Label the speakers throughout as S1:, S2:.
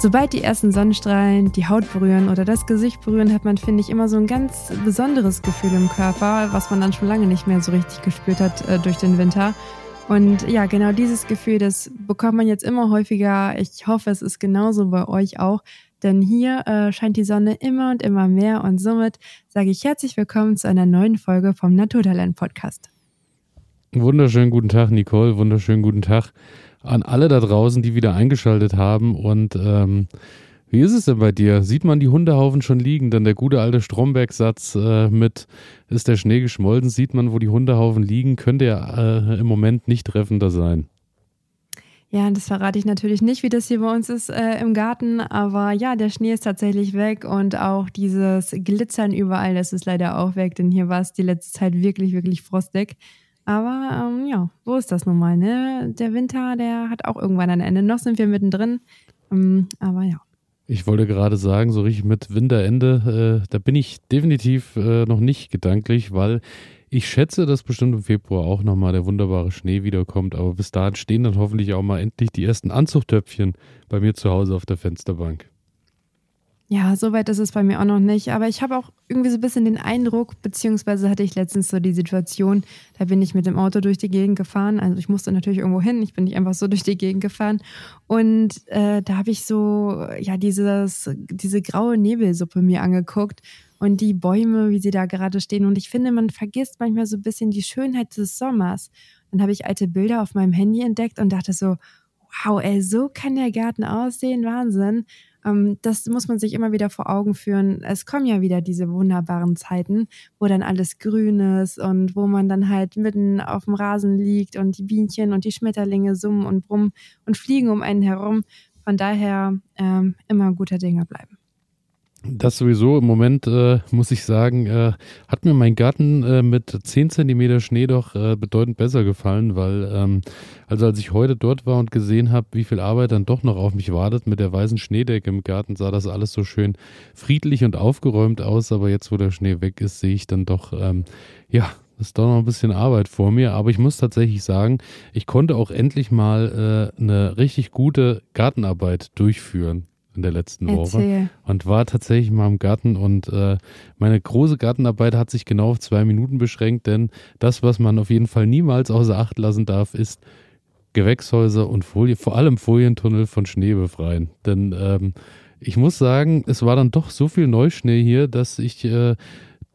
S1: Sobald die ersten Sonnenstrahlen die Haut berühren oder das Gesicht berühren, hat man, finde ich, immer so ein ganz besonderes Gefühl im Körper, was man dann schon lange nicht mehr so richtig gespürt hat äh, durch den Winter. Und ja, genau dieses Gefühl, das bekommt man jetzt immer häufiger. Ich hoffe, es ist genauso bei euch auch. Denn hier äh, scheint die Sonne immer und immer mehr und somit sage ich herzlich willkommen zu einer neuen Folge vom Naturtalent Podcast.
S2: Wunderschönen guten Tag, Nicole. Wunderschönen guten Tag an alle da draußen, die wieder eingeschaltet haben. Und ähm, wie ist es denn bei dir? Sieht man die Hundehaufen schon liegen? Denn der gute alte Stromberg-Satz äh, mit ist der Schnee geschmolzen, sieht man, wo die Hundehaufen liegen, könnte ja äh, im Moment nicht treffender sein.
S1: Ja, das verrate ich natürlich nicht, wie das hier bei uns ist äh, im Garten, aber ja, der Schnee ist tatsächlich weg und auch dieses Glitzern überall, das ist leider auch weg, denn hier war es die letzte Zeit wirklich, wirklich frostig. Aber ähm, ja, so ist das nun mal. Ne? Der Winter, der hat auch irgendwann ein Ende. Noch sind wir mittendrin. Ähm, aber ja.
S2: Ich wollte gerade sagen, so richtig mit Winterende, äh, da bin ich definitiv äh, noch nicht gedanklich, weil ich schätze, dass bestimmt im Februar auch nochmal der wunderbare Schnee wiederkommt. Aber bis dahin stehen dann hoffentlich auch mal endlich die ersten Anzuchtöpfchen bei mir zu Hause auf der Fensterbank.
S1: Ja, soweit ist es bei mir auch noch nicht. Aber ich habe auch irgendwie so ein bisschen den Eindruck, beziehungsweise hatte ich letztens so die Situation, da bin ich mit dem Auto durch die Gegend gefahren. Also ich musste natürlich irgendwo hin, ich bin nicht einfach so durch die Gegend gefahren. Und äh, da habe ich so, ja, dieses, diese graue Nebelsuppe mir angeguckt und die Bäume, wie sie da gerade stehen. Und ich finde, man vergisst manchmal so ein bisschen die Schönheit des Sommers. Dann habe ich alte Bilder auf meinem Handy entdeckt und dachte so, wow, ey, so kann der Garten aussehen, Wahnsinn. Ähm, das muss man sich immer wieder vor Augen führen. Es kommen ja wieder diese wunderbaren Zeiten, wo dann alles grün ist und wo man dann halt mitten auf dem Rasen liegt und die Bienchen und die Schmetterlinge summen und brummen und fliegen um einen herum. Von daher ähm, immer guter Dinge bleiben.
S2: Das sowieso im Moment, äh, muss ich sagen, äh, hat mir mein Garten äh, mit 10 cm Schnee doch äh, bedeutend besser gefallen, weil, ähm, also als ich heute dort war und gesehen habe, wie viel Arbeit dann doch noch auf mich wartet mit der weißen Schneedecke im Garten, sah das alles so schön friedlich und aufgeräumt aus. Aber jetzt, wo der Schnee weg ist, sehe ich dann doch, ähm, ja, ist doch noch ein bisschen Arbeit vor mir, aber ich muss tatsächlich sagen, ich konnte auch endlich mal äh, eine richtig gute Gartenarbeit durchführen in der letzten Erzähl. Woche und war tatsächlich mal im Garten und äh, meine große Gartenarbeit hat sich genau auf zwei Minuten beschränkt, denn das, was man auf jeden Fall niemals außer Acht lassen darf, ist Gewächshäuser und Folie, vor allem Folientunnel von Schnee befreien. Denn ähm, ich muss sagen, es war dann doch so viel Neuschnee hier, dass ich äh,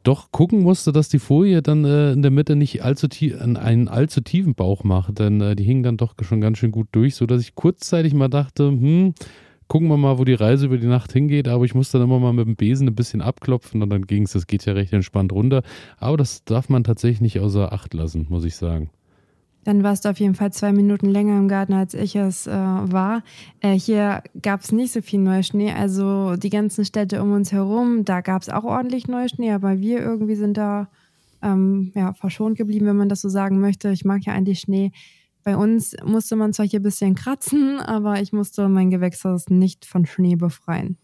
S2: doch gucken musste, dass die Folie dann äh, in der Mitte nicht allzu tief, einen allzu tiefen Bauch macht, denn äh, die hingen dann doch schon ganz schön gut durch, sodass ich kurzzeitig mal dachte, hm, gucken wir mal, wo die Reise über die Nacht hingeht. Aber ich muss dann immer mal mit dem Besen ein bisschen abklopfen und dann ging es. Das geht ja recht entspannt runter. Aber das darf man tatsächlich nicht außer Acht lassen, muss ich sagen.
S1: Dann warst du auf jeden Fall zwei Minuten länger im Garten, als ich es äh, war. Äh, hier gab es nicht so viel Neuschnee. Also die ganzen Städte um uns herum, da gab es auch ordentlich Neuschnee, aber wir irgendwie sind da ähm, ja, verschont geblieben, wenn man das so sagen möchte. Ich mag ja eigentlich Schnee. Bei uns musste man zwar hier ein bisschen kratzen, aber ich musste mein Gewächshaus nicht von Schnee befreien.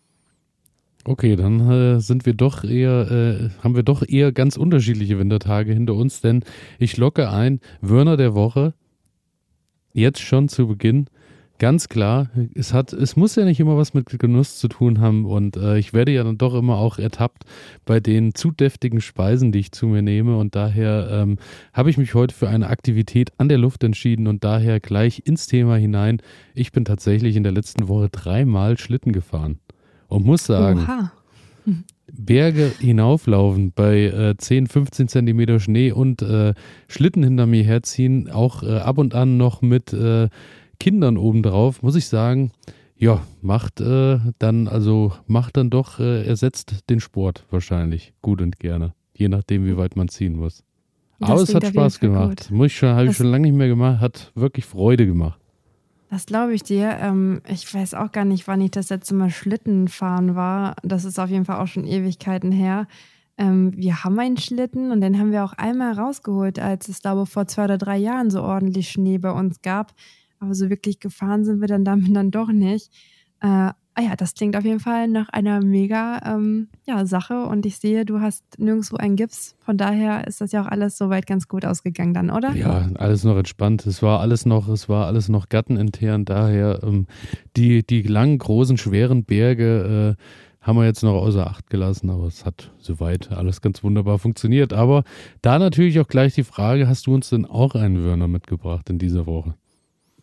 S2: Okay, dann äh, sind wir doch eher, äh, haben wir doch eher ganz unterschiedliche Wintertage hinter uns, denn ich locke ein, Wörner der Woche, jetzt schon zu Beginn. Ganz klar, es hat, es muss ja nicht immer was mit Genuss zu tun haben und äh, ich werde ja dann doch immer auch ertappt bei den zu deftigen Speisen, die ich zu mir nehme und daher ähm, habe ich mich heute für eine Aktivität an der Luft entschieden und daher gleich ins Thema hinein. Ich bin tatsächlich in der letzten Woche dreimal Schlitten gefahren und muss sagen, Oha. Berge hinauflaufen bei äh, 10, 15 Zentimeter Schnee und äh, Schlitten hinter mir herziehen, auch äh, ab und an noch mit äh, Kindern obendrauf, muss ich sagen, ja, macht äh, dann, also macht dann doch, äh, ersetzt den Sport wahrscheinlich gut und gerne. Je nachdem, wie weit man ziehen muss. Das Aber es hat Spaß gemacht. Gut. Muss ich schon, habe ich schon lange nicht mehr gemacht, hat wirklich Freude gemacht.
S1: Das glaube ich dir. Ähm, ich weiß auch gar nicht, wann ich das letzte Mal Schlitten fahren war. Das ist auf jeden Fall auch schon Ewigkeiten her. Ähm, wir haben einen Schlitten und den haben wir auch einmal rausgeholt, als es, glaube ich, vor zwei oder drei Jahren so ordentlich Schnee bei uns gab. Aber so wirklich gefahren sind wir dann damit dann doch nicht. Äh, ah ja, das klingt auf jeden Fall nach einer mega ähm, ja, Sache. Und ich sehe, du hast nirgendwo einen Gips. Von daher ist das ja auch alles soweit ganz gut ausgegangen dann, oder?
S2: Ja, alles noch entspannt. Es war alles noch, es war alles noch gattenintern. Daher ähm, die, die langen, großen, schweren Berge äh, haben wir jetzt noch außer Acht gelassen, aber es hat soweit alles ganz wunderbar funktioniert. Aber da natürlich auch gleich die Frage, hast du uns denn auch einen Wörner mitgebracht in dieser Woche?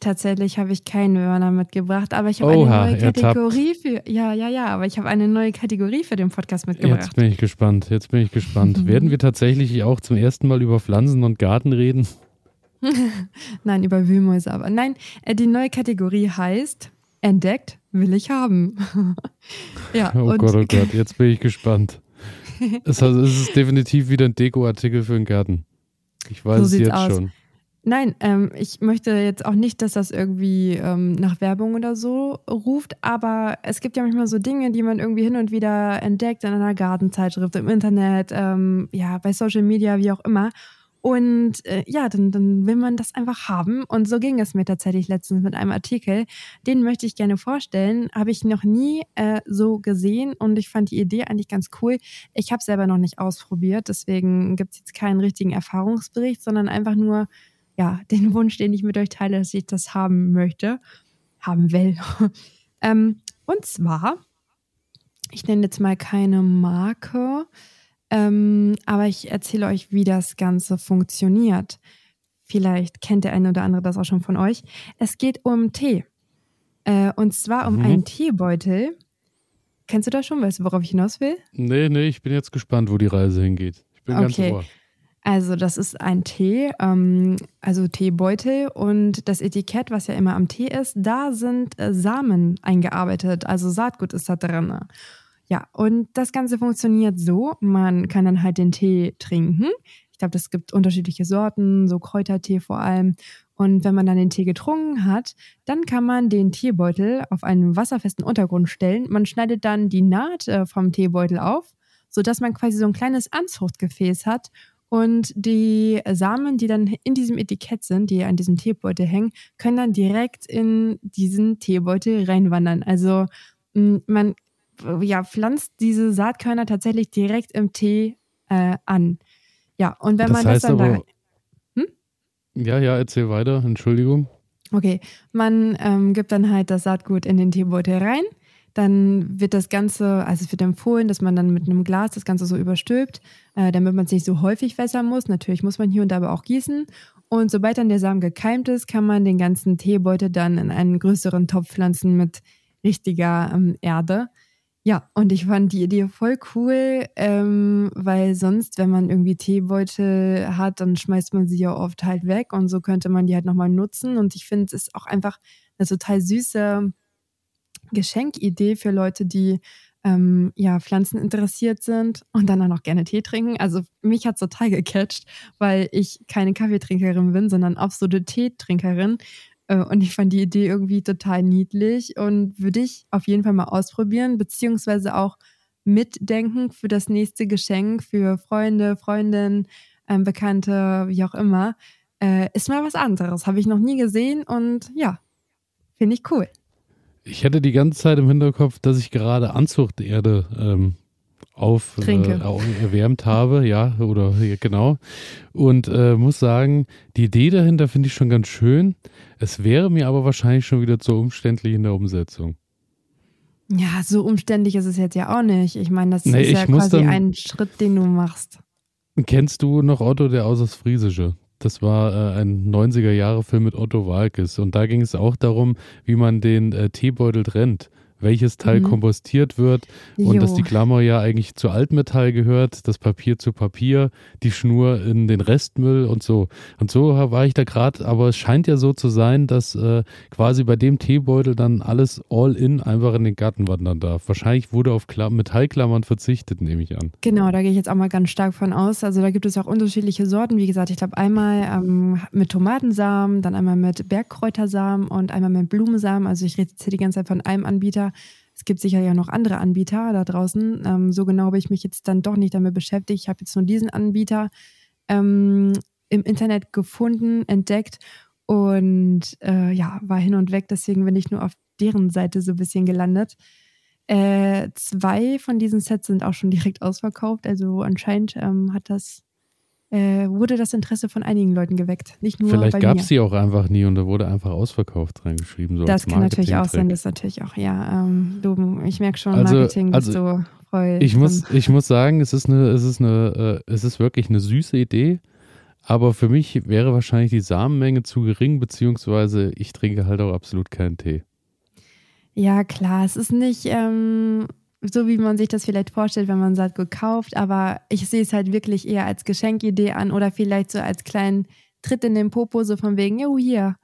S1: Tatsächlich habe ich keinen Wörner mitgebracht, aber ich habe eine neue Kategorie für. Ja, ja, ja, aber ich habe eine neue Kategorie für den Podcast mitgebracht.
S2: Jetzt bin ich gespannt. Jetzt bin ich gespannt. Werden wir tatsächlich auch zum ersten Mal über Pflanzen und Garten reden?
S1: Nein, über Wühlmäuse aber. Nein, äh, die neue Kategorie heißt Entdeckt will ich haben.
S2: ja, oh Gott, oh Gott, jetzt bin ich gespannt. es, es ist definitiv wieder ein Dekoartikel für den Garten. Ich weiß so es jetzt aus. schon.
S1: Nein, ähm, ich möchte jetzt auch nicht, dass das irgendwie ähm, nach Werbung oder so ruft, aber es gibt ja manchmal so Dinge, die man irgendwie hin und wieder entdeckt in einer Gartenzeitschrift, im Internet, ähm, ja, bei Social Media, wie auch immer. Und äh, ja, dann, dann will man das einfach haben. Und so ging es mir tatsächlich letztens mit einem Artikel. Den möchte ich gerne vorstellen. Habe ich noch nie äh, so gesehen und ich fand die Idee eigentlich ganz cool. Ich habe selber noch nicht ausprobiert, deswegen gibt es jetzt keinen richtigen Erfahrungsbericht, sondern einfach nur ja, den Wunsch, den ich mit euch teile, dass ich das haben möchte, haben will. ähm, und zwar, ich nenne jetzt mal keine Marke, ähm, aber ich erzähle euch, wie das Ganze funktioniert. Vielleicht kennt der eine oder andere das auch schon von euch. Es geht um Tee. Äh, und zwar um mhm. einen Teebeutel. Kennst du das schon? Weißt du, worauf ich hinaus will?
S2: Nee, nee, ich bin jetzt gespannt, wo die Reise hingeht. Ich bin okay. ganz ohr.
S1: Also das ist ein Tee, ähm, also Teebeutel und das Etikett, was ja immer am Tee ist, da sind äh, Samen eingearbeitet, also Saatgut ist da drin. Ja, und das Ganze funktioniert so, man kann dann halt den Tee trinken. Ich glaube, es gibt unterschiedliche Sorten, so Kräutertee vor allem. Und wenn man dann den Tee getrunken hat, dann kann man den Teebeutel auf einen wasserfesten Untergrund stellen. Man schneidet dann die Naht äh, vom Teebeutel auf, sodass man quasi so ein kleines Anzuchtgefäß hat und die Samen, die dann in diesem Etikett sind, die an diesem Teebeutel hängen, können dann direkt in diesen Teebeutel reinwandern. Also man ja, pflanzt diese Saatkörner tatsächlich direkt im Tee äh, an. Ja, und wenn das man das dann aber,
S2: da. Hm? Ja, ja, erzähl weiter, Entschuldigung.
S1: Okay, man ähm, gibt dann halt das Saatgut in den Teebeutel rein dann wird das Ganze, also es wird empfohlen, dass man dann mit einem Glas das Ganze so überstülpt, äh, damit man es nicht so häufig wässern muss. Natürlich muss man hier und da aber auch gießen. Und sobald dann der Samen gekeimt ist, kann man den ganzen Teebeutel dann in einen größeren Topf pflanzen mit richtiger ähm, Erde. Ja, und ich fand die Idee voll cool, ähm, weil sonst, wenn man irgendwie Teebeutel hat, dann schmeißt man sie ja oft halt weg und so könnte man die halt nochmal nutzen. Und ich finde, es ist auch einfach eine total süße Geschenkidee für Leute, die ähm, ja, Pflanzen interessiert sind und dann auch noch gerne Tee trinken. Also mich hat total gecatcht, weil ich keine Kaffeetrinkerin bin, sondern absolute Teetrinkerin. Äh, und ich fand die Idee irgendwie total niedlich und würde ich auf jeden Fall mal ausprobieren, beziehungsweise auch mitdenken für das nächste Geschenk für Freunde, Freundinnen, ähm, Bekannte, wie auch immer. Äh, ist mal was anderes. Habe ich noch nie gesehen und ja, finde ich cool.
S2: Ich hätte die ganze Zeit im Hinterkopf, dass ich gerade Anzuchterde ähm, auf äh, erwärmt habe, ja, oder genau. Und äh, muss sagen, die Idee dahinter finde ich schon ganz schön. Es wäre mir aber wahrscheinlich schon wieder zu umständlich in der Umsetzung.
S1: Ja, so umständlich ist es jetzt ja auch nicht. Ich meine, das nee, ist ja quasi ein Schritt, den du machst.
S2: Kennst du noch Otto der Außersfriesische? Das war äh, ein 90er-Jahre-Film mit Otto Walkes. Und da ging es auch darum, wie man den äh, Teebeutel trennt welches Teil mhm. kompostiert wird jo. und dass die Klammer ja eigentlich zu Altmetall gehört, das Papier zu Papier, die Schnur in den Restmüll und so. Und so war ich da gerade, aber es scheint ja so zu sein, dass äh, quasi bei dem Teebeutel dann alles all in einfach in den Garten wandern darf. Wahrscheinlich wurde auf Klam Metallklammern verzichtet, nehme ich an.
S1: Genau, da gehe ich jetzt auch mal ganz stark von aus. Also da gibt es auch unterschiedliche Sorten. Wie gesagt, ich glaube einmal ähm, mit Tomatensamen, dann einmal mit Bergkräutersamen und einmal mit Blumensamen. Also ich rede jetzt hier die ganze Zeit von einem Anbieter. Es gibt sicher ja noch andere Anbieter da draußen. Ähm, so genau habe ich mich jetzt dann doch nicht damit beschäftigt. Ich habe jetzt nur diesen Anbieter ähm, im Internet gefunden, entdeckt und äh, ja, war hin und weg. Deswegen bin ich nur auf deren Seite so ein bisschen gelandet. Äh, zwei von diesen Sets sind auch schon direkt ausverkauft. Also anscheinend ähm, hat das äh, wurde das Interesse von einigen Leuten geweckt. Nicht nur
S2: Vielleicht
S1: gab
S2: es sie auch einfach nie und da wurde einfach ausverkauft reingeschrieben. So
S1: das kann natürlich auch sein, das ist natürlich auch, ja, ähm, du, ich merke schon,
S2: also,
S1: Marketing
S2: also,
S1: bist du voll.
S2: Ich muss, ich muss sagen, es ist eine, es ist eine, äh, es ist wirklich eine süße Idee. Aber für mich wäre wahrscheinlich die Samenmenge zu gering, beziehungsweise ich trinke halt auch absolut keinen Tee.
S1: Ja, klar, es ist nicht ähm, so, wie man sich das vielleicht vorstellt, wenn man Saatgut kauft, aber ich sehe es halt wirklich eher als Geschenkidee an oder vielleicht so als kleinen Tritt in den Popo, so von wegen, jo, hier,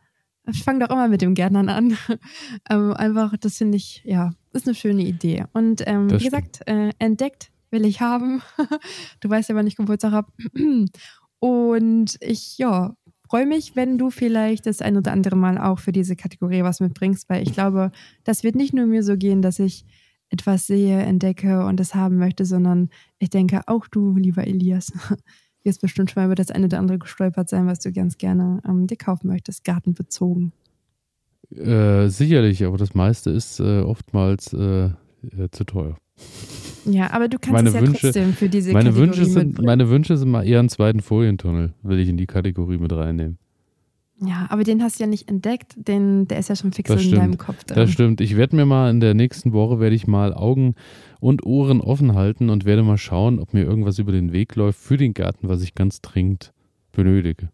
S1: fang doch immer mit dem Gärtnern an. ähm, einfach, das finde ich, ja, ist eine schöne Idee. Und ähm, wie gesagt, äh, entdeckt will ich haben. du weißt ja, wann ich Geburtstag habe. Und ich, ja, freue mich, wenn du vielleicht das ein oder andere Mal auch für diese Kategorie was mitbringst, weil ich glaube, das wird nicht nur mir so gehen, dass ich etwas sehe, entdecke und es haben möchte, sondern ich denke, auch du, lieber Elias, wirst bestimmt schon mal über das eine oder andere gestolpert sein, was du ganz gerne ähm, dir kaufen möchtest, gartenbezogen.
S2: Äh, sicherlich, aber das meiste ist äh, oftmals äh, äh zu teuer.
S1: Ja, aber du kannst meine es ja Wünsche, trotzdem für diese
S2: meine
S1: Kategorie
S2: Wünsche sind, Meine Wünsche sind mal eher einen zweiten Folientunnel, will ich in die Kategorie mit reinnehmen.
S1: Ja, aber den hast du ja nicht entdeckt, den, der ist ja schon fix in deinem Kopf.
S2: Drin. Das stimmt. Ich werde mir mal in der nächsten Woche, werde ich mal Augen und Ohren offen halten und werde mal schauen, ob mir irgendwas über den Weg läuft für den Garten, was ich ganz dringend benötige.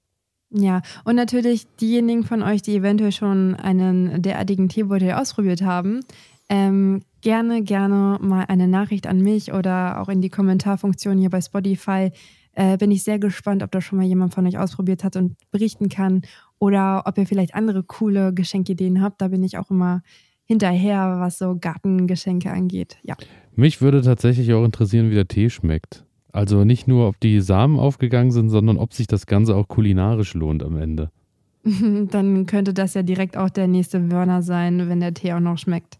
S1: Ja, und natürlich diejenigen von euch, die eventuell schon einen derartigen Teebeutel ausprobiert haben, ähm, gerne, gerne mal eine Nachricht an mich oder auch in die Kommentarfunktion hier bei Spotify. Äh, bin ich sehr gespannt, ob da schon mal jemand von euch ausprobiert hat und berichten kann oder ob ihr vielleicht andere coole Geschenkideen habt. Da bin ich auch immer hinterher, was so Gartengeschenke angeht. Ja.
S2: Mich würde tatsächlich auch interessieren, wie der Tee schmeckt. Also nicht nur, ob die Samen aufgegangen sind, sondern ob sich das Ganze auch kulinarisch lohnt am Ende.
S1: Dann könnte das ja direkt auch der nächste Wörner sein, wenn der Tee auch noch schmeckt.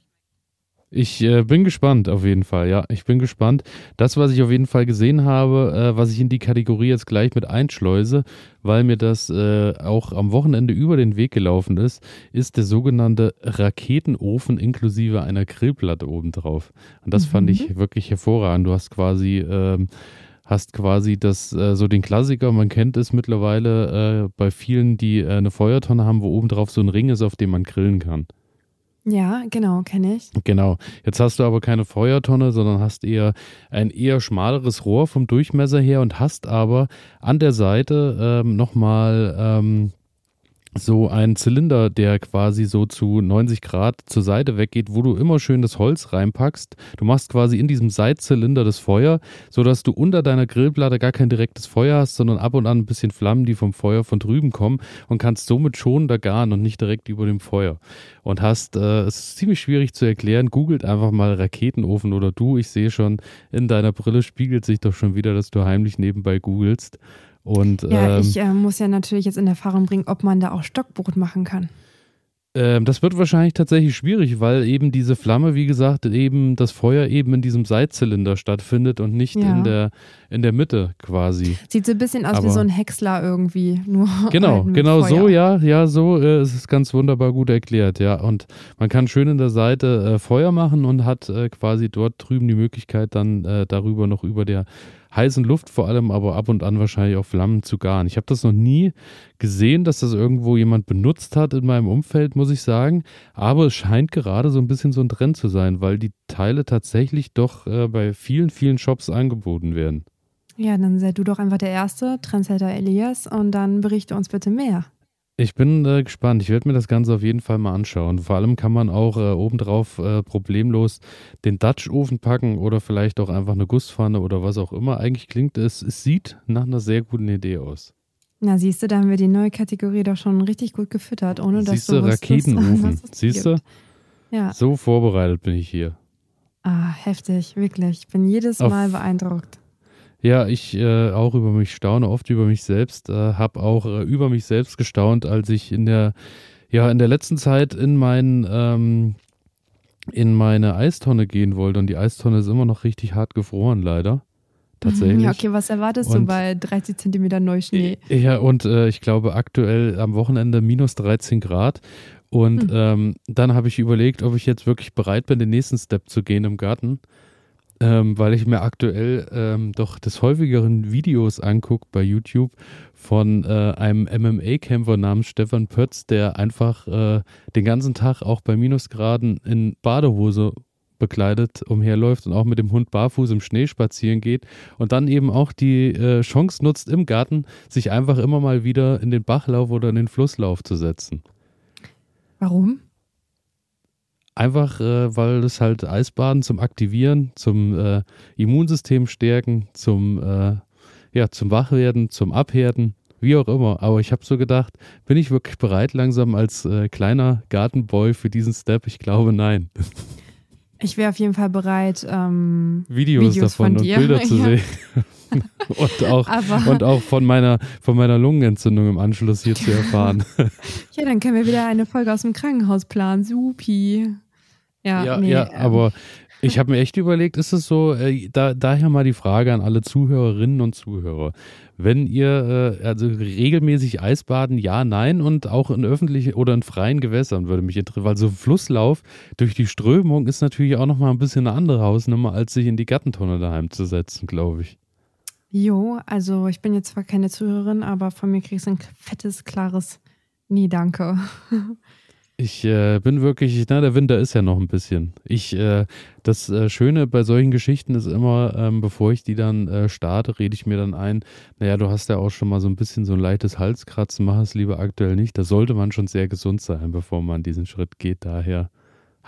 S2: Ich äh, bin gespannt auf jeden Fall, ja. Ich bin gespannt. Das, was ich auf jeden Fall gesehen habe, äh, was ich in die Kategorie jetzt gleich mit einschleuse, weil mir das äh, auch am Wochenende über den Weg gelaufen ist, ist der sogenannte Raketenofen inklusive einer Grillplatte obendrauf. Und das mhm. fand ich wirklich hervorragend. Du hast quasi ähm, hast quasi das äh, so den Klassiker, man kennt es mittlerweile äh, bei vielen, die äh, eine Feuertonne haben, wo obendrauf so ein Ring ist, auf dem man grillen kann.
S1: Ja, genau, kenne ich.
S2: Genau. Jetzt hast du aber keine Feuertonne, sondern hast eher ein eher schmaleres Rohr vom Durchmesser her und hast aber an der Seite ähm, nochmal ähm, so ein Zylinder, der quasi so zu 90 Grad zur Seite weggeht, wo du immer schön das Holz reinpackst. Du machst quasi in diesem Seitzylinder das Feuer, sodass du unter deiner Grillplatte gar kein direktes Feuer hast, sondern ab und an ein bisschen Flammen, die vom Feuer von drüben kommen und kannst somit schon da garen und nicht direkt über dem Feuer. Und hast, äh, es ist ziemlich schwierig zu erklären, googelt einfach mal Raketenofen oder du, ich sehe schon, in deiner Brille spiegelt sich doch schon wieder, dass du heimlich nebenbei googelst. Und,
S1: ja, ähm, ich äh, muss ja natürlich jetzt in Erfahrung bringen, ob man da auch Stockbrot machen kann.
S2: Ähm, das wird wahrscheinlich tatsächlich schwierig, weil eben diese Flamme, wie gesagt, eben das Feuer eben in diesem Seitzylinder stattfindet und nicht ja. in, der, in der Mitte quasi.
S1: Sieht so ein bisschen aus Aber wie so ein Häcksler irgendwie. Nur
S2: genau, halt genau Feuer. so, ja, ja, so äh, ist es ganz wunderbar gut erklärt, ja. Und man kann schön in der Seite äh, Feuer machen und hat äh, quasi dort drüben die Möglichkeit, dann äh, darüber noch über der heißen Luft vor allem, aber ab und an wahrscheinlich auch Flammen zu garen. Ich habe das noch nie gesehen, dass das irgendwo jemand benutzt hat in meinem Umfeld, muss ich sagen. Aber es scheint gerade so ein bisschen so ein Trend zu sein, weil die Teile tatsächlich doch äh, bei vielen, vielen Shops angeboten werden.
S1: Ja, dann sei du doch einfach der Erste, Trendsetter Elias, und dann berichte uns bitte mehr.
S2: Ich bin äh, gespannt. Ich werde mir das Ganze auf jeden Fall mal anschauen. Vor allem kann man auch äh, obendrauf äh, problemlos den Dutch-Ofen packen oder vielleicht auch einfach eine Gusspfanne oder was auch immer. Eigentlich klingt es, es sieht nach einer sehr guten Idee aus.
S1: Na, siehst du, da haben wir die neue Kategorie doch schon richtig gut gefüttert, ohne dass
S2: siehst du Raketenofen. Siehst du? Ja. So vorbereitet bin ich hier.
S1: Ah, heftig, wirklich. Ich bin jedes Mal auf, beeindruckt.
S2: Ja, ich äh, auch über mich staune, oft über mich selbst, äh, habe auch äh, über mich selbst gestaunt, als ich in der, ja, in der letzten Zeit in mein, ähm, in meine Eistonne gehen wollte und die Eistonne ist immer noch richtig hart gefroren, leider. Tatsächlich.
S1: Ja, okay, was erwartest und, du bei 30 Zentimeter Neuschnee?
S2: Ja, und äh, ich glaube aktuell am Wochenende minus 13 Grad. Und hm. ähm, dann habe ich überlegt, ob ich jetzt wirklich bereit bin, den nächsten Step zu gehen im Garten, ähm, weil ich mir aktuell ähm, doch des häufigeren Videos angucke bei YouTube von äh, einem MMA-Kämpfer namens Stefan Pötz, der einfach äh, den ganzen Tag auch bei Minusgraden in Badehose bekleidet umherläuft und auch mit dem Hund barfuß im Schnee spazieren geht und dann eben auch die äh, Chance nutzt, im Garten sich einfach immer mal wieder in den Bachlauf oder in den Flusslauf zu setzen.
S1: Warum?
S2: Einfach, äh, weil es halt Eisbaden zum Aktivieren, zum äh, Immunsystem stärken, zum, äh, ja, zum Wachwerden, zum Abhärten, wie auch immer. Aber ich habe so gedacht, bin ich wirklich bereit langsam als äh, kleiner Gartenboy für diesen Step? Ich glaube, nein.
S1: Ich wäre auf jeden Fall bereit, ähm,
S2: Videos, Videos davon und Bilder zu ja. sehen. und, auch, und auch von meiner, von meiner Lungenentzündung im Anschluss hier zu erfahren.
S1: ja, dann können wir wieder eine Folge aus dem Krankenhaus planen. Supi.
S2: Ja, ja, nee, ja ähm. aber ich habe mir echt überlegt, ist es so, äh, da, daher mal die Frage an alle Zuhörerinnen und Zuhörer. Wenn ihr äh, also regelmäßig Eisbaden, ja, nein und auch in öffentlichen oder in freien Gewässern würde mich interessieren, weil so Flusslauf durch die Strömung ist natürlich auch nochmal ein bisschen eine andere Hausnummer, als sich in die Gartentonne daheim zu setzen, glaube ich.
S1: Jo, also ich bin jetzt zwar keine Zuhörerin, aber von mir kriegst du ein fettes, klares Nee, danke.
S2: Ich äh, bin wirklich, na, der Winter ist ja noch ein bisschen. Ich, äh, das äh, Schöne bei solchen Geschichten ist immer, ähm, bevor ich die dann äh, starte, rede ich mir dann ein, naja, du hast ja auch schon mal so ein bisschen so ein leichtes Halskratzen, mach es lieber aktuell nicht. Da sollte man schon sehr gesund sein, bevor man diesen Schritt geht. Daher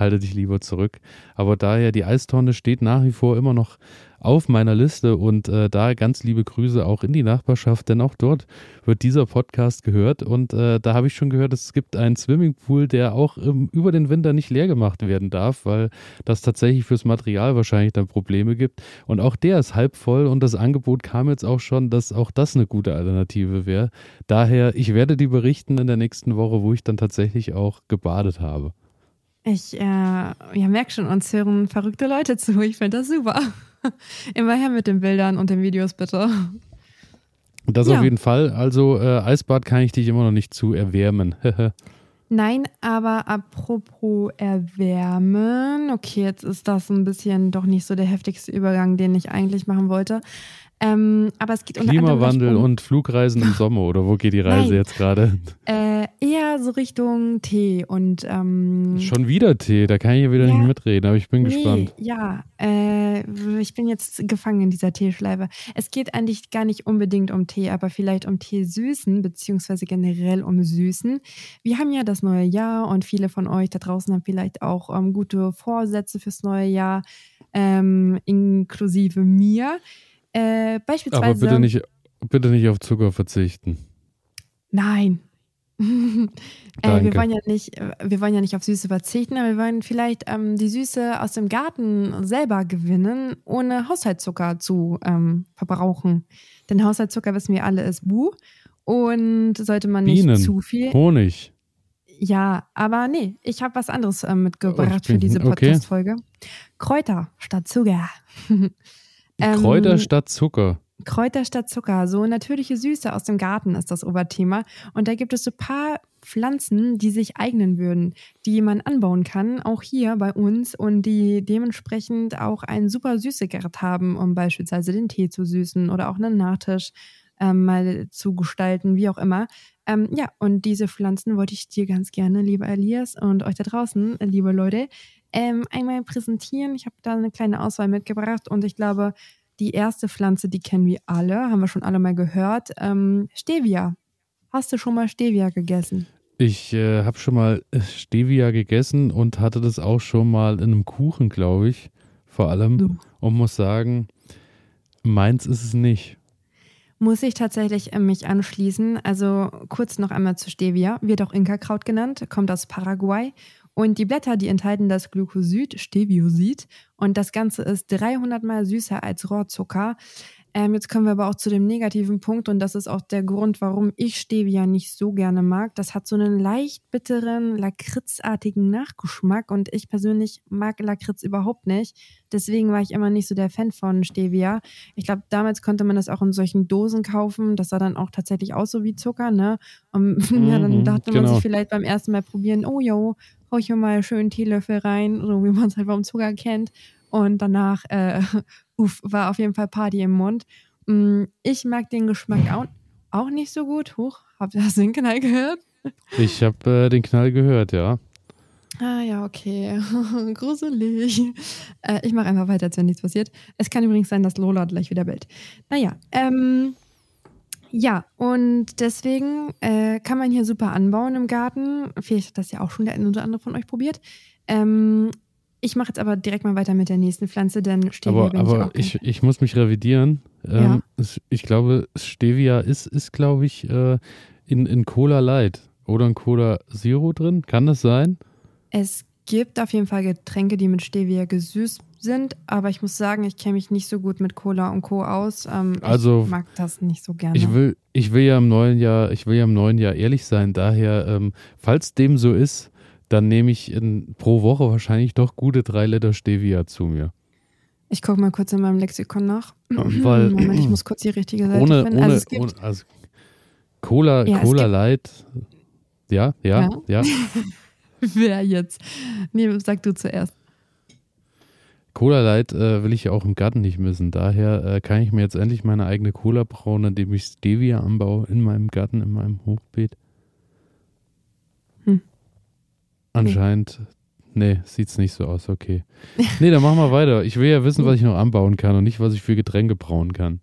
S2: halte dich lieber zurück. Aber daher, die Eistonne steht nach wie vor immer noch auf meiner Liste und äh, da ganz liebe Grüße auch in die Nachbarschaft, denn auch dort wird dieser Podcast gehört und äh, da habe ich schon gehört, es gibt einen Swimmingpool, der auch ähm, über den Winter nicht leer gemacht werden darf, weil das tatsächlich fürs Material wahrscheinlich dann Probleme gibt und auch der ist halb voll und das Angebot kam jetzt auch schon, dass auch das eine gute Alternative wäre. Daher, ich werde die berichten in der nächsten Woche, wo ich dann tatsächlich auch gebadet habe.
S1: Ich äh, ja, merke schon, uns hören verrückte Leute zu. Ich finde das super. Immer her mit den Bildern und den Videos, bitte.
S2: Das ja. auf jeden Fall. Also äh, Eisbad kann ich dich immer noch nicht zu erwärmen.
S1: Nein, aber apropos erwärmen. Okay, jetzt ist das ein bisschen doch nicht so der heftigste Übergang, den ich eigentlich machen wollte. Ähm, aber es geht
S2: unter Klimawandel um und Flugreisen im Sommer oder wo geht die Reise Nein. jetzt gerade?
S1: Äh, eher so Richtung Tee und ähm,
S2: schon wieder Tee. Da kann ich ja wieder ja, nicht mitreden, aber ich bin nee, gespannt.
S1: Ja, äh, ich bin jetzt gefangen in dieser Teeschleife. Es geht eigentlich gar nicht unbedingt um Tee, aber vielleicht um Teesüßen beziehungsweise generell um Süßen. Wir haben ja das neue Jahr und viele von euch da draußen haben vielleicht auch ähm, gute Vorsätze fürs neue Jahr, ähm, inklusive mir. Äh, beispielsweise.
S2: Aber bitte nicht, bitte nicht auf Zucker verzichten.
S1: Nein. Äh, wir wollen ja nicht, wir wollen ja nicht auf Süße verzichten, aber wir wollen vielleicht ähm, die Süße aus dem Garten selber gewinnen, ohne Haushaltszucker zu ähm, verbrauchen. Denn Haushaltszucker wissen wir alle ist Bu und sollte man nicht
S2: Bienen,
S1: zu viel.
S2: Honig.
S1: Ja, aber nee, ich habe was anderes äh, mitgebracht oh, für diese Podcast-Folge. Okay. Kräuter statt Zucker.
S2: Kräuter ähm, statt Zucker.
S1: Kräuter statt Zucker, so natürliche Süße aus dem Garten ist das Oberthema. Und da gibt es so ein paar Pflanzen, die sich eignen würden, die man anbauen kann, auch hier bei uns und die dementsprechend auch einen super Süßegart haben, um beispielsweise den Tee zu süßen oder auch einen Nachtisch ähm, mal zu gestalten, wie auch immer. Ähm, ja, und diese Pflanzen wollte ich dir ganz gerne, lieber Elias und euch da draußen, liebe Leute, ähm, einmal präsentieren. Ich habe da eine kleine Auswahl mitgebracht und ich glaube, die erste Pflanze, die kennen wir alle, haben wir schon alle mal gehört. Ähm, Stevia. Hast du schon mal Stevia gegessen?
S2: Ich äh, habe schon mal äh, Stevia gegessen und hatte das auch schon mal in einem Kuchen, glaube ich, vor allem. Du. Und muss sagen, meins ist es nicht.
S1: Muss ich tatsächlich äh, mich anschließen. Also kurz noch einmal zu Stevia, wird auch Inka-Kraut genannt, kommt aus Paraguay und die Blätter, die enthalten das Glycosid, Steviosid. Und das Ganze ist 300 mal süßer als Rohrzucker. Ähm, jetzt kommen wir aber auch zu dem negativen Punkt und das ist auch der Grund, warum ich Stevia nicht so gerne mag. Das hat so einen leicht bitteren, lakritzartigen Nachgeschmack und ich persönlich mag Lakritz überhaupt nicht. Deswegen war ich immer nicht so der Fan von Stevia. Ich glaube, damals konnte man das auch in solchen Dosen kaufen. Das sah dann auch tatsächlich aus so wie Zucker, ne? Und ja, dann mhm, dachte genau. man sich vielleicht beim ersten Mal probieren, oh jo, hau ich mir mal schön Teelöffel rein, so wie man es halt vom Zucker kennt. Und danach, äh, uff, war auf jeden Fall Party im Mund. Mm, ich mag den Geschmack auch, auch nicht so gut. Huch, habt ihr den Knall gehört?
S2: Ich habe äh, den Knall gehört, ja.
S1: Ah ja, okay. Gruselig. Äh, ich mache einfach weiter, als wenn nichts passiert. Es kann übrigens sein, dass Lola gleich wieder bellt. Naja, ähm, ja, und deswegen äh, kann man hier super anbauen im Garten. Vielleicht hat das ja auch schon der eine oder andere von euch probiert. Ähm, ich mache jetzt aber direkt mal weiter mit der nächsten Pflanze, denn
S2: Stevia aber, bin aber ich, ich, ich muss mich revidieren. Ähm, ja. ich glaube, Stevia ist, ist glaube ich, äh, in, in Cola Light oder in Cola Zero drin. Kann das sein?
S1: Es gibt auf jeden Fall Getränke, die mit Stevia gesüßt sind, aber ich muss sagen, ich kenne mich nicht so gut mit Cola und Co. aus. Ähm,
S2: also,
S1: ich mag das nicht so gerne.
S2: Ich will, ich will ja im neuen Jahr, ich will ja im neuen Jahr ehrlich sein. Daher, ähm, falls dem so ist, dann nehme ich in, pro Woche wahrscheinlich doch gute drei Liter Stevia zu mir.
S1: Ich gucke mal kurz in meinem Lexikon nach.
S2: Weil,
S1: Moment, ich muss kurz die richtige Seite
S2: ohne,
S1: finden.
S2: Ohne, also, ohne, also Cola, ja, Cola Light. Ja, ja, ja. ja.
S1: Wer jetzt? Nee, sag du zuerst.
S2: Cola Light äh, will ich ja auch im Garten nicht missen. Daher äh, kann ich mir jetzt endlich meine eigene Cola brauen, indem ich Stevia anbaue in meinem Garten, in meinem Hochbeet. Anscheinend, nee, sieht's nicht so aus, okay. Nee, dann machen wir weiter. Ich will ja wissen, was ich noch anbauen kann und nicht, was ich für Getränke brauen kann.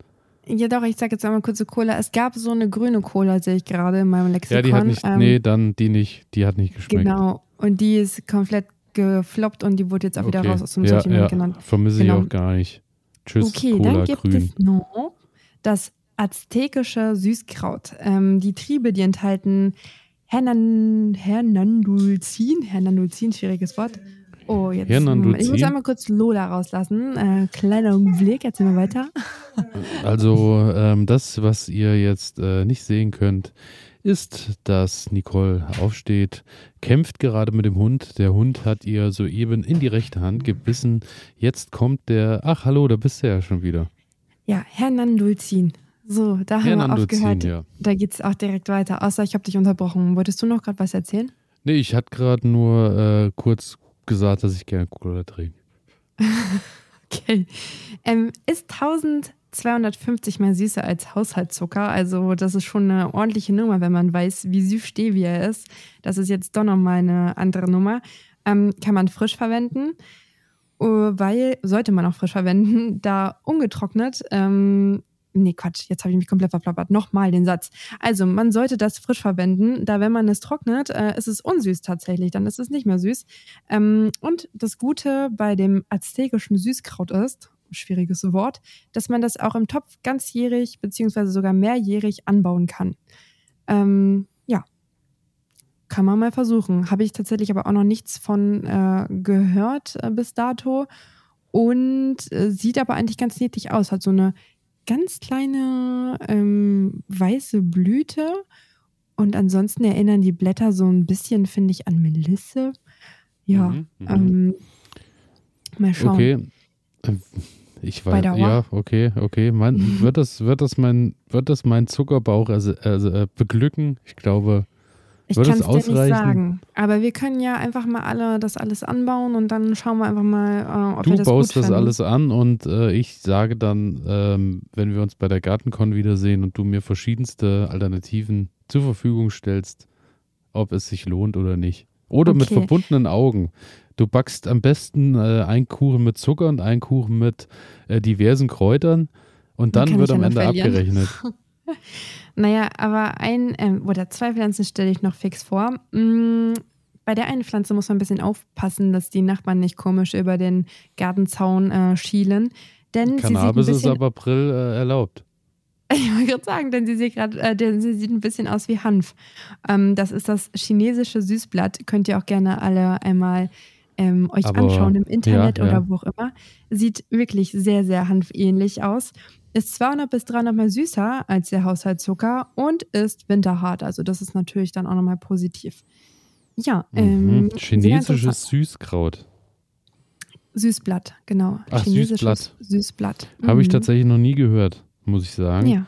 S1: Ja, doch, ich sag jetzt einmal kurze Cola. Es gab so eine grüne Cola, sehe ich gerade in meinem Lexikon.
S2: Ja, die hat nicht, ähm, nee, dann die nicht, die hat nicht geschmeckt.
S1: Genau, und die ist komplett gefloppt und die wurde jetzt auch wieder raus aus dem ja, Sortiment ja, genannt.
S2: Vermisse genau. ich auch gar nicht. Tschüss, okay, Cola dann
S1: gibt
S2: grün.
S1: es noch das aztekische Süßkraut. Ähm, die Triebe, die enthalten Hernan, Hernandulzin, Hernandulzin, schwieriges Wort. Oh, jetzt. Ich muss einmal kurz Lola rauslassen. Äh, kleiner Augenblick, erzähl mal weiter.
S2: Also, ähm, das, was ihr jetzt äh, nicht sehen könnt, ist, dass Nicole aufsteht, kämpft gerade mit dem Hund. Der Hund hat ihr soeben in die rechte Hand gebissen. Jetzt kommt der. Ach, hallo, da bist du ja schon wieder.
S1: Ja, Hernandulzin. So, da haben wir aufgehört. Ja. Da geht es auch direkt weiter. Außer ich habe dich unterbrochen. Wolltest du noch gerade was erzählen?
S2: Nee, ich hatte gerade nur äh, kurz gesagt, dass ich gerne Cola trinke.
S1: okay. Ähm, ist 1250 mal süßer als Haushaltszucker. Also, das ist schon eine ordentliche Nummer, wenn man weiß, wie süß Stevia ist. Das ist jetzt doch nochmal eine andere Nummer. Ähm, kann man frisch verwenden uh, weil, sollte man auch frisch verwenden, da ungetrocknet ähm, Nee, Quatsch, jetzt habe ich mich komplett verplappert. Nochmal den Satz. Also, man sollte das frisch verwenden, da wenn man es trocknet, äh, ist es unsüß tatsächlich, dann ist es nicht mehr süß. Ähm, und das Gute bei dem aztekischen Süßkraut ist, schwieriges Wort, dass man das auch im Topf ganzjährig beziehungsweise sogar mehrjährig anbauen kann. Ähm, ja, kann man mal versuchen. Habe ich tatsächlich aber auch noch nichts von äh, gehört äh, bis dato. Und äh, sieht aber eigentlich ganz niedlich aus. Hat so eine ganz kleine ähm, weiße Blüte. Und ansonsten erinnern die Blätter so ein bisschen, finde ich, an Melisse. Ja, mhm, mhm. ähm, mal schauen.
S2: Okay. Äh, ich weiß, ja, okay, okay. Mein, wird, das, wird, das mein, wird das mein Zuckerbauch also, also, beglücken? Ich glaube,
S1: ich kann es dir nicht sagen. Aber wir können ja einfach mal alle das alles anbauen und dann schauen wir einfach mal, äh, ob
S2: du
S1: wir das
S2: Du baust
S1: gut
S2: das alles an und äh, ich sage dann, ähm, wenn wir uns bei der Gartencon wiedersehen und du mir verschiedenste Alternativen zur Verfügung stellst, ob es sich lohnt oder nicht. Oder okay. mit verbundenen Augen. Du backst am besten äh, einen Kuchen mit Zucker und einen Kuchen mit äh, diversen Kräutern und dann wird am Ende abgerechnet.
S1: Naja, aber ein ähm, oder zwei Pflanzen stelle ich noch fix vor. Mm, bei der einen Pflanze muss man ein bisschen aufpassen, dass die Nachbarn nicht komisch über den Gartenzaun äh, schielen. Denn
S2: Cannabis ist ab April äh, erlaubt.
S1: Ich wollte gerade sagen, denn sie sieht, grad, äh, denn sie sieht ein bisschen aus wie Hanf. Ähm, das ist das chinesische Süßblatt. Könnt ihr auch gerne alle einmal ähm, euch Aber, anschauen im Internet ja, oder ja. wo auch immer. Sieht wirklich sehr, sehr hanfähnlich aus ist 200 bis 300 mal süßer als der Haushaltszucker und ist winterhart. Also das ist natürlich dann auch nochmal positiv. Ja. Ähm,
S2: mhm. Chinesisches Süßkraut.
S1: Süßblatt, genau.
S2: Ach, Süßblatt.
S1: Süßblatt.
S2: Mhm. Habe ich tatsächlich noch nie gehört, muss ich sagen.
S1: Ja.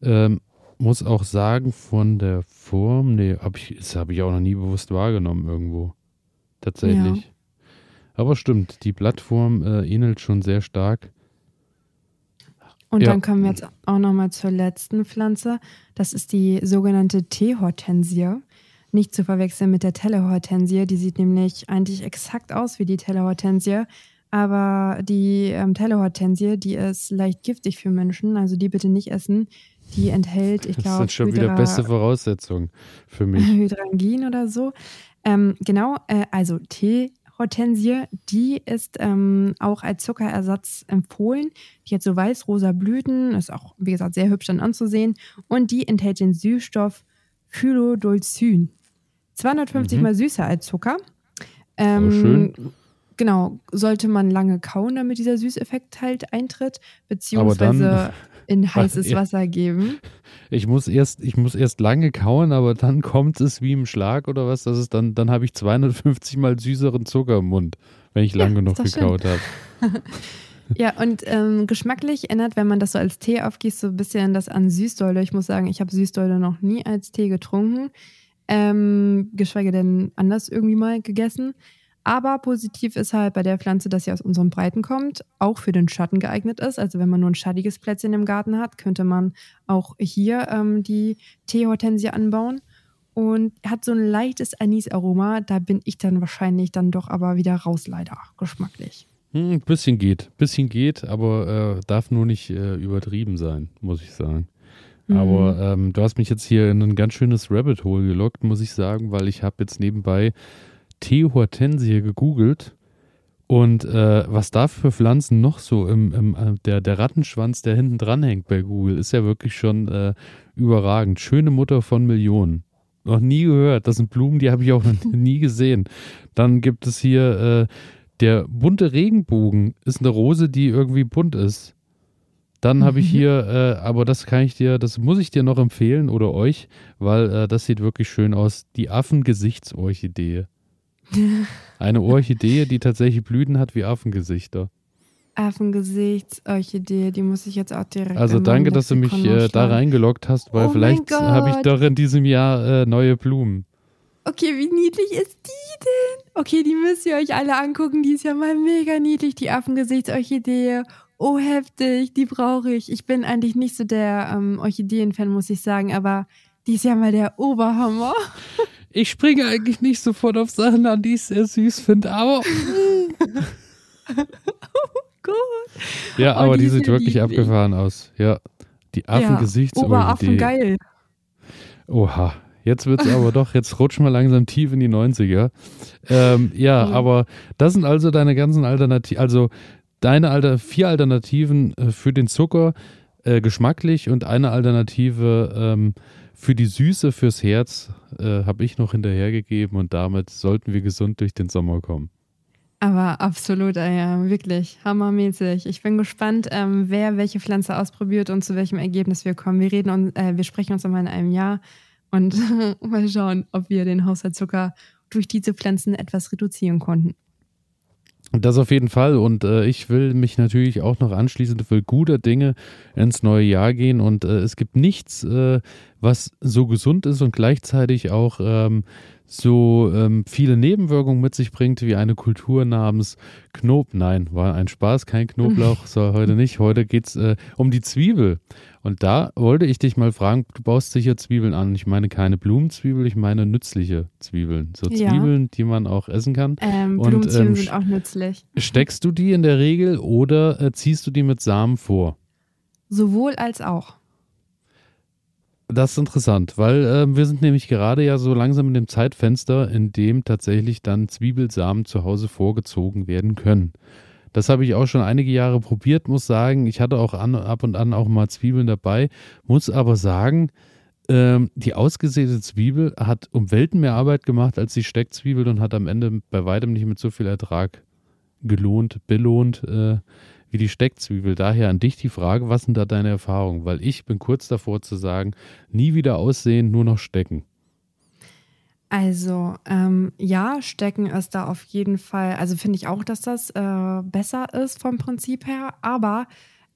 S2: Ähm, muss auch sagen, von der Form, nee, hab ich, das habe ich auch noch nie bewusst wahrgenommen irgendwo. Tatsächlich. Ja. Aber stimmt, die Blattform äh, ähnelt schon sehr stark.
S1: Und ja. dann kommen wir jetzt auch nochmal zur letzten Pflanze. Das ist die sogenannte Teehortensie. Nicht zu verwechseln mit der Telehortensie. Die sieht nämlich eigentlich exakt aus wie die Telehortensie. Aber die ähm, Telehortensie, die ist leicht giftig für Menschen. Also die bitte nicht essen. Die enthält, ich glaube,
S2: das sind schon Hydra wieder beste Voraussetzungen für mich.
S1: Hydrangin oder so. Ähm, genau, äh, also Teehortensie, die ist ähm, auch als Zuckerersatz empfohlen. Die hat so weiß-rosa Blüten, ist auch, wie gesagt, sehr hübsch dann anzusehen. Und die enthält den Süßstoff Phylodolcin. 250 mhm. mal süßer als Zucker.
S2: Ähm, schön.
S1: Genau, sollte man lange kauen, damit dieser Süßeffekt halt eintritt, beziehungsweise dann, in heißes Wasser geben.
S2: Ich muss erst, ich muss erst lange kauen, aber dann kommt es wie im Schlag oder was? Das ist dann, dann habe ich 250 mal süßeren Zucker im Mund, wenn ich lange ja, genug gekaut habe.
S1: ja, und ähm, geschmacklich ändert, wenn man das so als Tee aufgießt, so ein bisschen das an Süßsäule. Ich muss sagen, ich habe Süßsäule noch nie als Tee getrunken, ähm, geschweige denn anders irgendwie mal gegessen. Aber positiv ist halt bei der Pflanze, dass sie aus unseren Breiten kommt, auch für den Schatten geeignet ist. Also wenn man nur ein schattiges Plätzchen im Garten hat, könnte man auch hier ähm, die Teehortensie anbauen. Und hat so ein leichtes Anisaroma. Da bin ich dann wahrscheinlich dann doch aber wieder raus, leider, geschmacklich.
S2: Hm, ein bisschen geht, bisschen geht, aber äh, darf nur nicht äh, übertrieben sein, muss ich sagen. Mhm. Aber ähm, du hast mich jetzt hier in ein ganz schönes Rabbit Hole gelockt, muss ich sagen, weil ich habe jetzt nebenbei Teehortensie gegoogelt und äh, was da für Pflanzen noch so im, im äh, der, der Rattenschwanz, der hinten dran hängt bei Google, ist ja wirklich schon äh, überragend. Schöne Mutter von Millionen. Noch nie gehört. Das sind Blumen, die habe ich auch noch nie gesehen. Dann gibt es hier äh, der bunte Regenbogen, ist eine Rose, die irgendwie bunt ist. Dann habe ich hier, äh, aber das kann ich dir, das muss ich dir noch empfehlen oder euch, weil äh, das sieht wirklich schön aus. Die Affengesichtsorchidee. Eine Orchidee, die tatsächlich Blüten hat wie Affengesichter.
S1: Affengesichtsorchidee, die muss ich jetzt auch direkt.
S2: Also danke, dass du mich äh, da reingeloggt hast, weil oh vielleicht habe ich doch in diesem Jahr äh, neue Blumen.
S1: Okay, wie niedlich ist die denn? Okay, die müsst ihr euch alle angucken. Die ist ja mal mega niedlich, die Affengesichtsorchidee. Oh, heftig, die brauche ich. Ich bin eigentlich nicht so der ähm, Orchideen-Fan, muss ich sagen, aber die ist ja mal der Oberhammer.
S2: Ich springe eigentlich nicht sofort auf Sachen an, die ich sehr süß finde, aber.
S1: oh Gott.
S2: Ja, oh, aber die, die sieht wirklich lieblich. abgefahren aus. Ja. Die Affengesichtsorchidee. Ja,
S1: Oberaffen geil.
S2: Oha. Jetzt wird es aber doch, jetzt rutschen wir langsam tief in die 90er. Ähm, ja, mhm. aber das sind also deine ganzen Alternativen, also deine Alter, vier Alternativen äh, für den Zucker, äh, geschmacklich und eine Alternative ähm, für die Süße fürs Herz äh, habe ich noch hinterhergegeben und damit sollten wir gesund durch den Sommer kommen.
S1: Aber absolut, äh, ja, wirklich hammermäßig. Ich bin gespannt, ähm, wer welche Pflanze ausprobiert und zu welchem Ergebnis wir kommen. Wir reden und äh, wir sprechen uns einmal in einem Jahr und mal schauen, ob wir den Haushaltszucker durch diese Pflanzen etwas reduzieren konnten.
S2: Das auf jeden Fall. Und äh, ich will mich natürlich auch noch anschließend für guter Dinge ins neue Jahr gehen. Und äh, es gibt nichts, äh, was so gesund ist und gleichzeitig auch ähm, so ähm, viele Nebenwirkungen mit sich bringt, wie eine Kultur namens Knob. Nein, war ein Spaß, kein Knoblauch, soll heute nicht. Heute geht es äh, um die Zwiebel. Und da wollte ich dich mal fragen, du baust sicher Zwiebeln an. Ich meine keine Blumenzwiebel, ich meine nützliche Zwiebeln. So Zwiebeln, ja. die man auch essen kann.
S1: Ähm, Und, Blumenzwiebeln ähm, sind auch nützlich.
S2: Steckst du die in der Regel oder äh, ziehst du die mit Samen vor?
S1: Sowohl als auch.
S2: Das ist interessant, weil äh, wir sind nämlich gerade ja so langsam in dem Zeitfenster, in dem tatsächlich dann Zwiebelsamen zu Hause vorgezogen werden können. Das habe ich auch schon einige Jahre probiert, muss sagen. Ich hatte auch an, ab und an auch mal Zwiebeln dabei, muss aber sagen, ähm, die ausgesäte Zwiebel hat um Welten mehr Arbeit gemacht als die Steckzwiebel und hat am Ende bei weitem nicht mit so viel Ertrag gelohnt, belohnt. Äh, wie die Steckzwiebel. Daher an dich die Frage, was sind da deine Erfahrungen? Weil ich bin kurz davor zu sagen, nie wieder aussehen, nur noch stecken.
S1: Also ähm, ja, Stecken ist da auf jeden Fall, also finde ich auch, dass das äh, besser ist vom Prinzip her, aber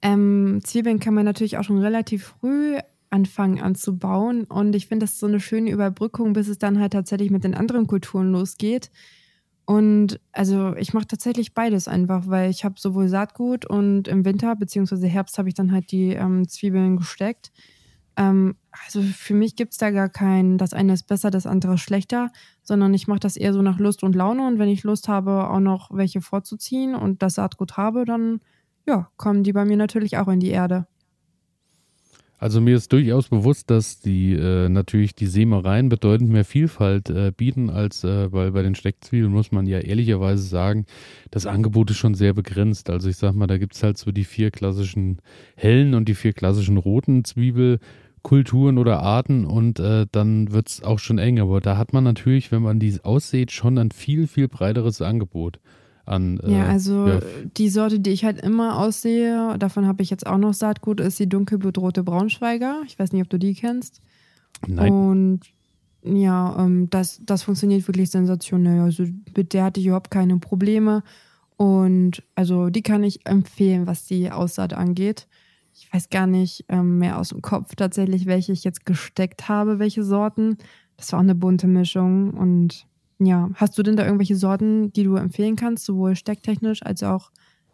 S1: ähm, Zwiebeln kann man natürlich auch schon relativ früh anfangen anzubauen und ich finde das ist so eine schöne Überbrückung, bis es dann halt tatsächlich mit den anderen Kulturen losgeht. Und also ich mache tatsächlich beides einfach, weil ich habe sowohl Saatgut und im Winter bzw. Herbst habe ich dann halt die ähm, Zwiebeln gesteckt. Ähm, also für mich gibt es da gar kein, das eine ist besser, das andere schlechter, sondern ich mache das eher so nach Lust und Laune und wenn ich Lust habe, auch noch welche vorzuziehen und das Saatgut habe, dann ja, kommen die bei mir natürlich auch in die Erde.
S2: Also mir ist durchaus bewusst, dass die äh, natürlich die Sämereien bedeutend mehr Vielfalt äh, bieten, als äh, weil bei den Steckzwiebeln muss man ja ehrlicherweise sagen, das Angebot ist schon sehr begrenzt. Also ich sag mal, da gibt es halt so die vier klassischen hellen und die vier klassischen roten Zwiebelkulturen oder Arten und äh, dann wird es auch schon eng. Aber da hat man natürlich, wenn man die aussieht, schon ein viel, viel breiteres Angebot an.
S1: Äh, ja, also ja. die Sorte, die ich halt immer aussehe, davon habe ich jetzt auch noch Saatgut, ist die dunkel bedrohte Braunschweiger. Ich weiß nicht, ob du die kennst.
S2: Nein.
S1: Und ja, ähm, das, das funktioniert wirklich sensationell. Also mit der hatte ich überhaupt keine Probleme. Und also die kann ich empfehlen, was die Aussaat angeht. Ich weiß gar nicht ähm, mehr aus dem Kopf tatsächlich, welche ich jetzt gesteckt habe, welche Sorten. Das war auch eine bunte Mischung und ja, hast du denn da irgendwelche Sorten, die du empfehlen kannst, sowohl stecktechnisch als auch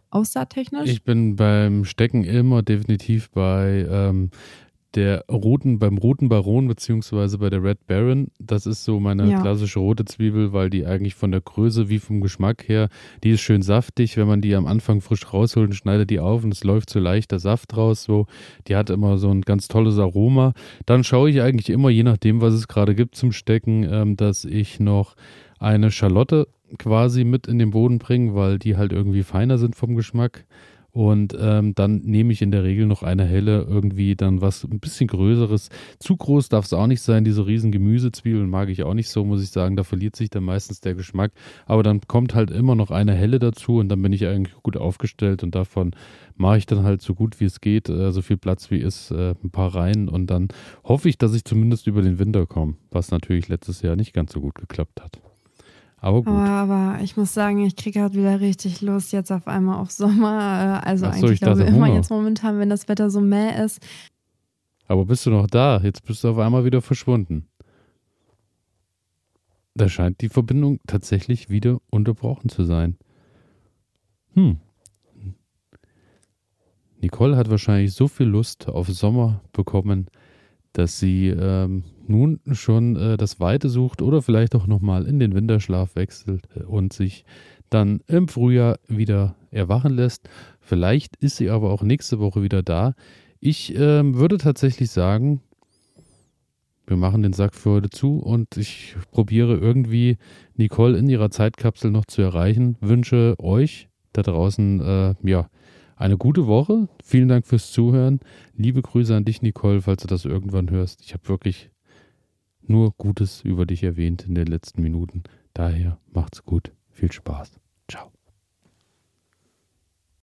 S1: aussaattechnisch?
S2: Ich bin beim Stecken immer definitiv bei ähm, der roten, beim roten Baron beziehungsweise bei der Red Baron. Das ist so meine ja. klassische rote Zwiebel, weil die eigentlich von der Größe wie vom Geschmack her, die ist schön saftig. Wenn man die am Anfang frisch rausholt und schneidet die auf und es läuft so leichter Saft raus, so, die hat immer so ein ganz tolles Aroma. Dann schaue ich eigentlich immer, je nachdem, was es gerade gibt zum Stecken, ähm, dass ich noch eine Schalotte quasi mit in den Boden bringe, weil die halt irgendwie feiner sind vom Geschmack. Und ähm, dann nehme ich in der Regel noch eine helle, irgendwie dann was ein bisschen größeres. Zu groß darf es auch nicht sein. Diese riesen Gemüsezwiebeln mag ich auch nicht so, muss ich sagen. Da verliert sich dann meistens der Geschmack. Aber dann kommt halt immer noch eine helle dazu und dann bin ich eigentlich gut aufgestellt und davon mache ich dann halt so gut wie es geht, äh, so viel Platz wie ist, äh, ein paar rein und dann hoffe ich, dass ich zumindest über den Winter komme, was natürlich letztes Jahr nicht ganz so gut geklappt hat. Aber gut.
S1: Aber, aber ich muss sagen, ich kriege gerade wieder richtig Lust jetzt auf einmal auf Sommer. Äh, also so, eigentlich
S2: ich
S1: glaube immer
S2: Hunger.
S1: jetzt momentan, wenn das Wetter so mäh ist.
S2: Aber bist du noch da? Jetzt bist du auf einmal wieder verschwunden. Da scheint die Verbindung tatsächlich wieder unterbrochen zu sein. Hm. Nicole hat wahrscheinlich so viel Lust auf Sommer bekommen, dass sie ähm, nun schon äh, das Weite sucht oder vielleicht auch nochmal in den Winterschlaf wechselt äh, und sich dann im Frühjahr wieder erwachen lässt. Vielleicht ist sie aber auch nächste Woche wieder da. Ich ähm, würde tatsächlich sagen, wir machen den Sack für heute zu und ich probiere irgendwie Nicole in ihrer Zeitkapsel noch zu erreichen. Wünsche euch da draußen äh, ja eine gute Woche. Vielen Dank fürs Zuhören. Liebe Grüße an dich, Nicole, falls du das irgendwann hörst. Ich habe wirklich nur Gutes über dich erwähnt in den letzten Minuten. Daher macht's gut. Viel Spaß.